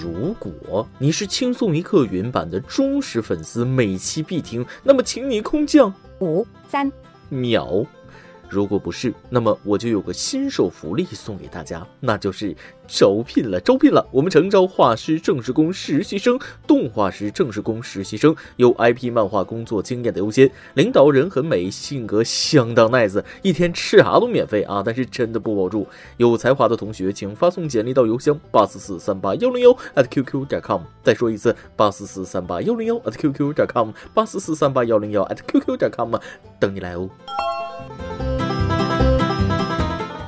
如果你是轻松一刻云版的忠实粉丝，每期必听，那么请你空降五三秒。如果不是，那么我就有个新手福利送给大家，那就是招聘了，招聘了！我们诚招画师、正式工实习生、动画师、正式工实习生，有 IP 漫画工作经验的优先。领导人很美，性格相当 nice，一天吃啥都免费啊！但是真的不保住。有才华的同学，请发送简历到邮箱八四四三八幺零幺 at qq 点 com。再说一次，八四四三八幺零幺 at qq 点 com，八四四三八幺零幺 at qq 点 com，等你来哦。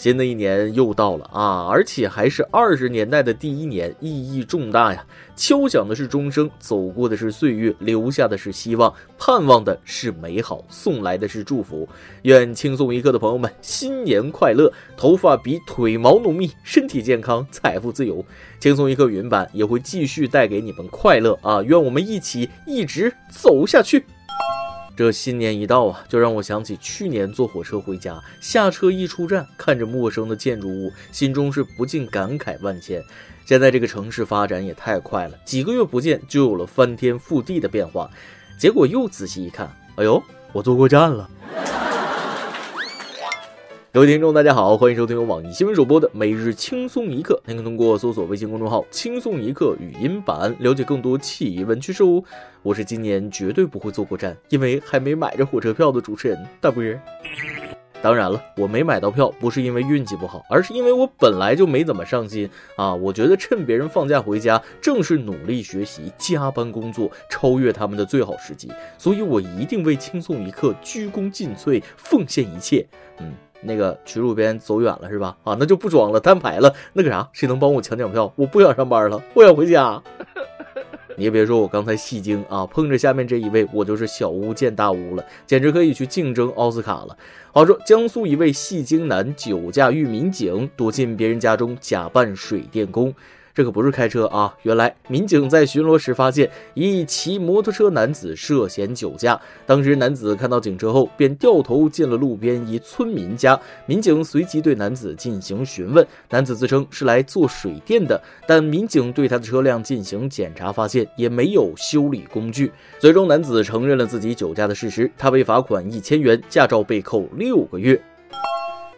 新的一年又到了啊，而且还是二十年代的第一年，意义重大呀！敲响的是钟声，走过的是岁月，留下的是希望，盼望的是美好，送来的是祝福。愿轻松一刻的朋友们新年快乐，头发比腿毛浓密，身体健康，财富自由。轻松一刻云版也会继续带给你们快乐啊！愿我们一起一直走下去。这新年一到啊，就让我想起去年坐火车回家，下车一出站，看着陌生的建筑物，心中是不禁感慨万千。现在这个城市发展也太快了，几个月不见就有了翻天覆地的变化。结果又仔细一看，哎呦，我坐过站了。各位听众，大家好，欢迎收听由网易新闻首播的每日轻松一刻。您可通过搜索微信公众号“轻松一刻”语音版了解更多奇闻趣事哦。我是今年绝对不会坐过站，因为还没买着火车票的主持人大波。当然了，我没买到票不是因为运气不好，而是因为我本来就没怎么上心啊。我觉得趁别人放假回家，正是努力学习、加班工作、超越他们的最好时机，所以我一定为轻松一刻鞠躬尽瘁，奉献一切。嗯。那个曲主编走远了是吧？啊，那就不装了，摊牌了。那个啥，谁能帮我抢抢票？我不想上班了，我想回家。你也别说我刚才戏精啊，碰着下面这一位，我就是小巫见大巫了，简直可以去竞争奥斯卡了。话说，江苏一位戏精男酒驾遇民警，躲进别人家中假扮水电工。这可不是开车啊！原来民警在巡逻时发现一骑摩托车男子涉嫌酒驾。当时男子看到警车后，便掉头进了路边一村民家。民警随即对男子进行询问，男子自称是来做水电的，但民警对他的车辆进行检查，发现也没有修理工具。最终，男子承认了自己酒驾的事实，他被罚款一千元，驾照被扣六个月。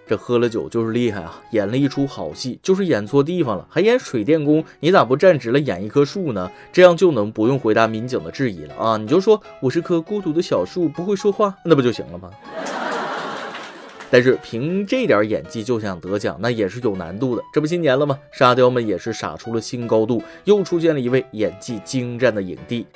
这喝了酒就是厉害啊！演了一出好戏，就是演错地方了，还演水电工，你咋不站直了演一棵树呢？这样就能不用回答民警的质疑了啊！你就说我是棵孤独的小树，不会说话，那不就行了吗？但是凭这点演技就想得奖，那也是有难度的。这不新年了吗？沙雕们也是傻出了新高度，又出现了一位演技精湛的影帝。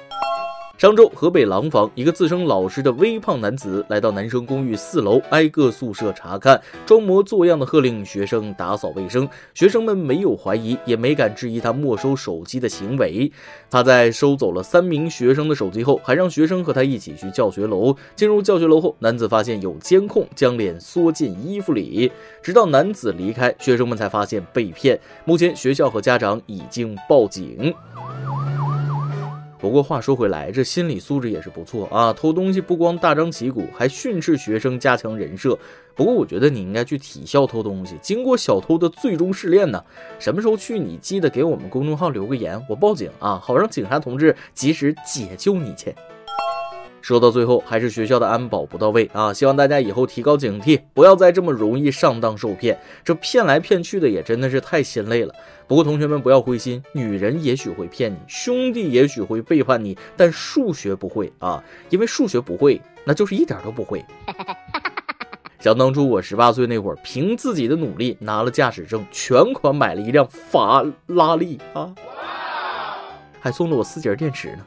上周，河北廊坊一个自称老师的微胖男子来到男生公寓四楼，挨个宿舍查看，装模作样的喝令学生打扫卫生。学生们没有怀疑，也没敢质疑他没收手机的行为。他在收走了三名学生的手机后，还让学生和他一起去教学楼。进入教学楼后，男子发现有监控，将脸缩进衣服里。直到男子离开，学生们才发现被骗。目前，学校和家长已经报警。不过话说回来，这心理素质也是不错啊！偷东西不光大张旗鼓，还训斥学生，加强人设。不过我觉得你应该去体校偷东西，经过小偷的最终试炼呢。什么时候去？你记得给我们公众号留个言，我报警啊，好让警察同志及时解救你去。说到最后，还是学校的安保不到位啊！希望大家以后提高警惕，不要再这么容易上当受骗。这骗来骗去的也真的是太心累了。不过同学们不要灰心，女人也许会骗你，兄弟也许会背叛你，但数学不会啊！因为数学不会，那就是一点都不会。想当初我十八岁那会儿，凭自己的努力拿了驾驶证，全款买了一辆法拉利啊，还送了我四节电池呢。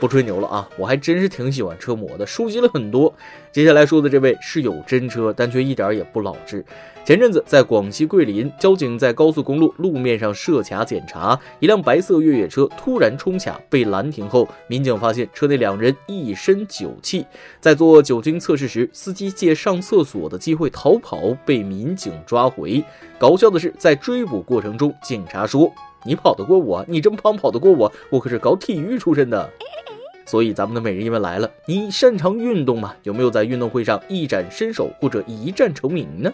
不吹牛了啊，我还真是挺喜欢车模的，收集了很多。接下来说的这位是有真车，但却一点也不老实。前阵子在广西桂林，交警在高速公路路面上设卡检查，一辆白色越野车突然冲卡，被拦停后，民警发现车内两人一身酒气，在做酒精测试时，司机借上厕所的机会逃跑，被民警抓回。搞笑的是，在追捕过程中，警察说。你跑得过我？你这么胖跑得过我？我可是搞体育出身的。所以咱们的每日一问来了，你擅长运动吗？有没有在运动会上一展身手或者一战成名呢？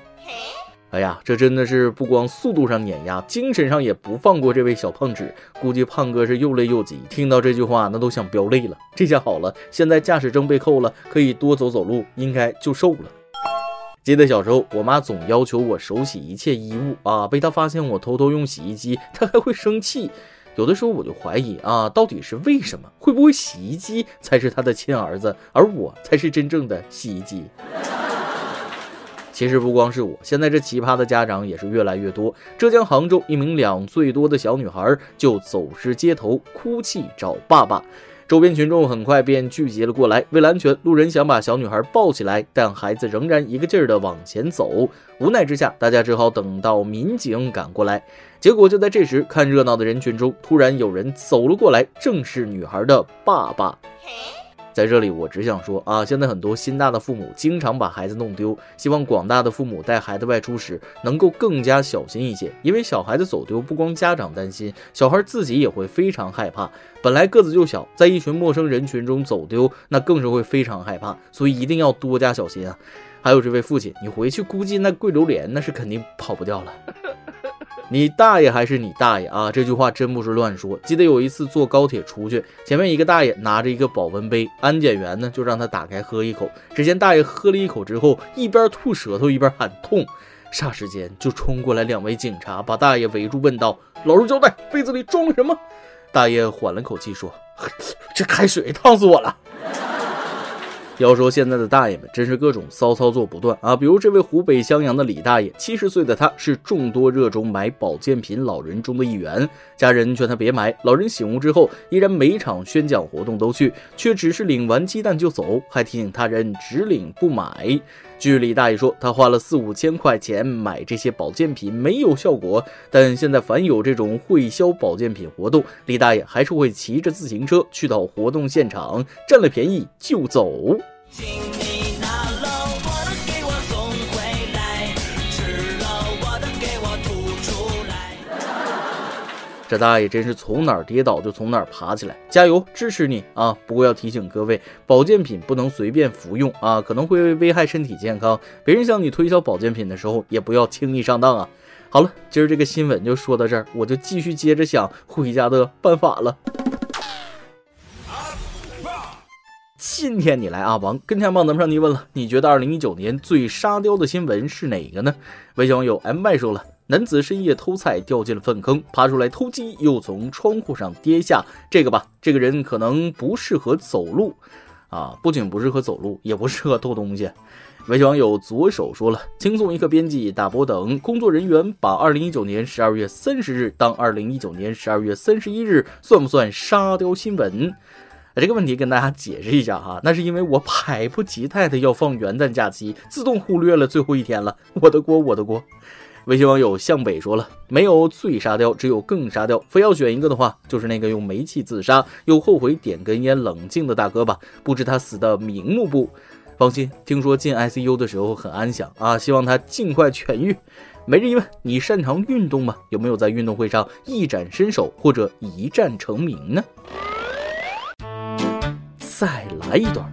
哎呀，这真的是不光速度上碾压，精神上也不放过这位小胖子。估计胖哥是又累又急，听到这句话那都想飙泪了。这下好了，现在驾驶证被扣了，可以多走走路，应该就瘦了。记得小时候，我妈总要求我手洗一切衣物啊，被她发现我偷偷用洗衣机，她还会生气。有的时候我就怀疑啊，到底是为什么？会不会洗衣机才是他的亲儿子，而我才是真正的洗衣机？其实不光是我，现在这奇葩的家长也是越来越多。浙江杭州一名两岁多的小女孩就走失街头，哭泣找爸爸。周边群众很快便聚集了过来，为了安全，路人想把小女孩抱起来，但孩子仍然一个劲儿的往前走。无奈之下，大家只好等到民警赶过来。结果就在这时，看热闹的人群中，突然有人走了过来，正是女孩的爸爸。在这里，我只想说啊，现在很多心大的父母经常把孩子弄丢，希望广大的父母带孩子外出时能够更加小心一些，因为小孩子走丢，不光家长担心，小孩自己也会非常害怕。本来个子就小，在一群陌生人群中走丢，那更是会非常害怕，所以一定要多加小心啊！还有这位父亲，你回去估计那跪榴莲那是肯定跑不掉了。你大爷还是你大爷啊！这句话真不是乱说。记得有一次坐高铁出去，前面一个大爷拿着一个保温杯，安检员呢就让他打开喝一口。只见大爷喝了一口之后，一边吐舌头一边喊痛，霎时间就冲过来两位警察，把大爷围住，问道：“老实交代，杯子里装了什么？”大爷缓了口气说：“ 这开水烫死我了。”要说现在的大爷们真是各种骚操作不断啊！比如这位湖北襄阳的李大爷，七十岁的他是众多热衷买保健品老人中的一员，家人劝他别买，老人醒悟之后，依然每场宣讲活动都去，却只是领完鸡蛋就走，还提醒他人只领不买。据李大爷说，他花了四五千块钱买这些保健品没有效果，但现在凡有这种会销保健品活动，李大爷还是会骑着自行车去到活动现场，占了便宜就走。这大爷真是从哪儿跌倒就从哪儿爬起来，加油，支持你啊！不过要提醒各位，保健品不能随便服用啊，可能会危害身体健康。别人向你推销保健品的时候，也不要轻易上当啊！好了，今儿这个新闻就说到这儿，我就继续接着想回家的办法了。今天你来阿王跟天帮咱们上提问了，你觉得二零一九年最沙雕的新闻是哪个呢？微信网友 M Y 说了。男子深夜偷菜掉进了粪坑，爬出来偷鸡，又从窗户上跌下。这个吧，这个人可能不适合走路啊，不仅不适合走路，也不适合偷东西。微信网友左手说了：“轻松一刻编辑大波等工作人员把二零一九年十二月三十日当二零一九年十二月三十一日，算不算沙雕新闻？”这个问题跟大家解释一下哈，那是因为我迫不及待的要放元旦假期，自动忽略了最后一天了，我的锅，我的锅。微信网友向北说了：“没有最沙雕，只有更沙雕。非要选一个的话，就是那个用煤气自杀又后悔点根烟冷静的大哥吧。不知他死的瞑目不？放心，听说进 ICU 的时候很安详啊。希望他尽快痊愈。每日一问：你擅长运动吗？有没有在运动会上一展身手或者一战成名呢？再来一段。”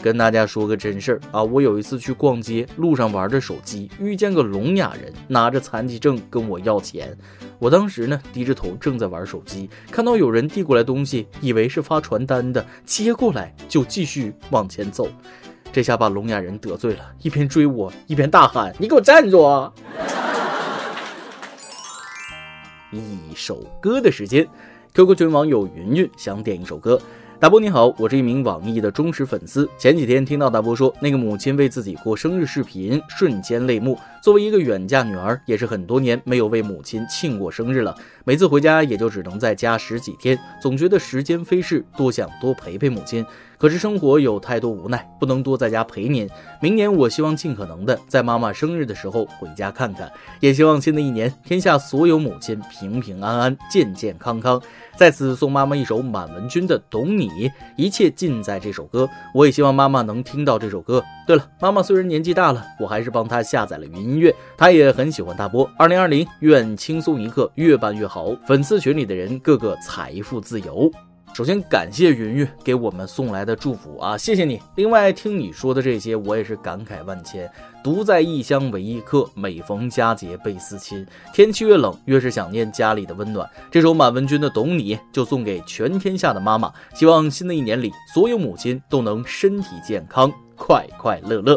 跟大家说个真事儿啊！我有一次去逛街，路上玩着手机，遇见个聋哑人拿着残疾证跟我要钱。我当时呢低着头正在玩手机，看到有人递过来东西，以为是发传单的，接过来就继续往前走。这下把聋哑人得罪了，一边追我一边大喊：“你给我站住！” 一首歌的时间，QQ 群网友云云想点一首歌。大波你好，我是一名网易的忠实粉丝。前几天听到大波说那个母亲为自己过生日视频，瞬间泪目。作为一个远嫁女儿，也是很多年没有为母亲庆过生日了。每次回家也就只能在家十几天，总觉得时间飞逝，多想多陪陪母亲。可是生活有太多无奈，不能多在家陪您。明年我希望尽可能的在妈妈生日的时候回家看看，也希望新的一年天下所有母亲平平安安、健健康康。在此送妈妈一首满文军的《懂你》，一切尽在这首歌。我也希望妈妈能听到这首歌。对了，妈妈虽然年纪大了，我还是帮她下载了云音乐，她也很喜欢大波。二零二零，愿轻松一刻越办越好，粉丝群里的人个个财富自由。首先感谢云云给我们送来的祝福啊，谢谢你。另外听你说的这些，我也是感慨万千。独在异乡为异客，每逢佳节倍思亲。天气越冷，越是想念家里的温暖。这首满文军的《懂你》就送给全天下的妈妈。希望新的一年里，所有母亲都能身体健康，快快乐乐。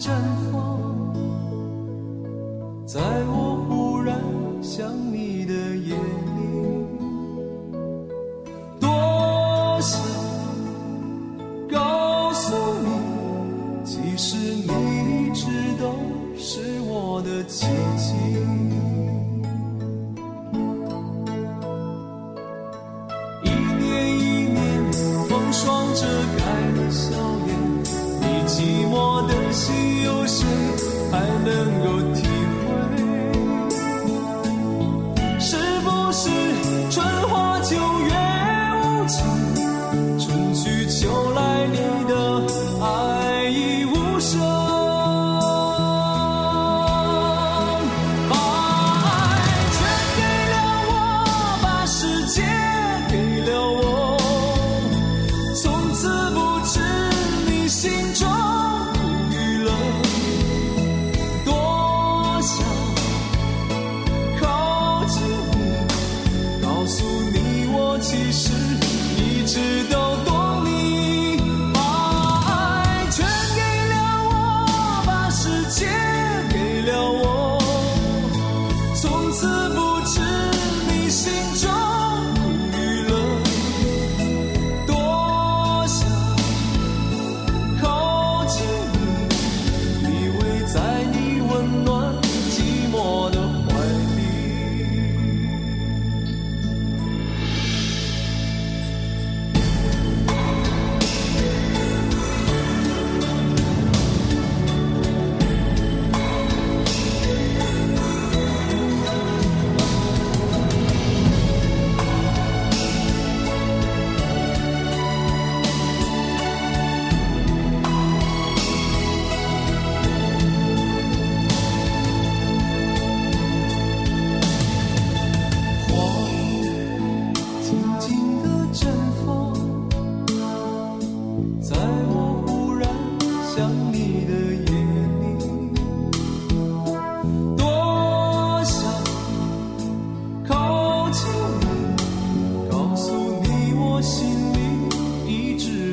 绽放在我忽然想你的夜里多想告诉你其实你一直都是我的奇迹一年一年风霜遮盖了笑颜你寂寞的心还能够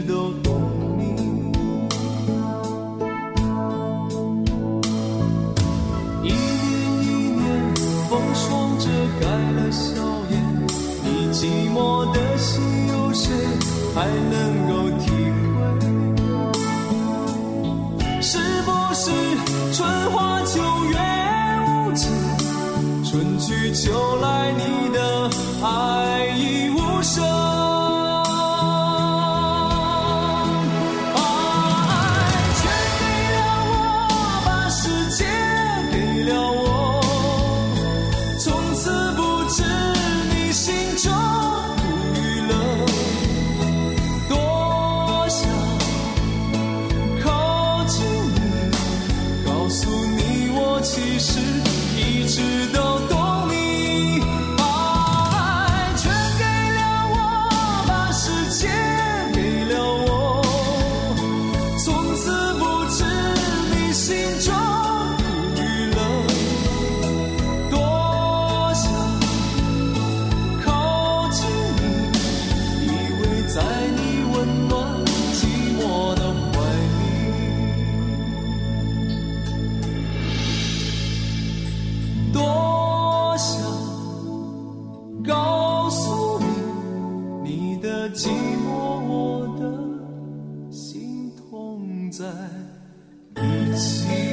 都懂你。一年一年风霜遮盖了笑颜你寂寞的心有谁还能寂寞我的心痛在一起。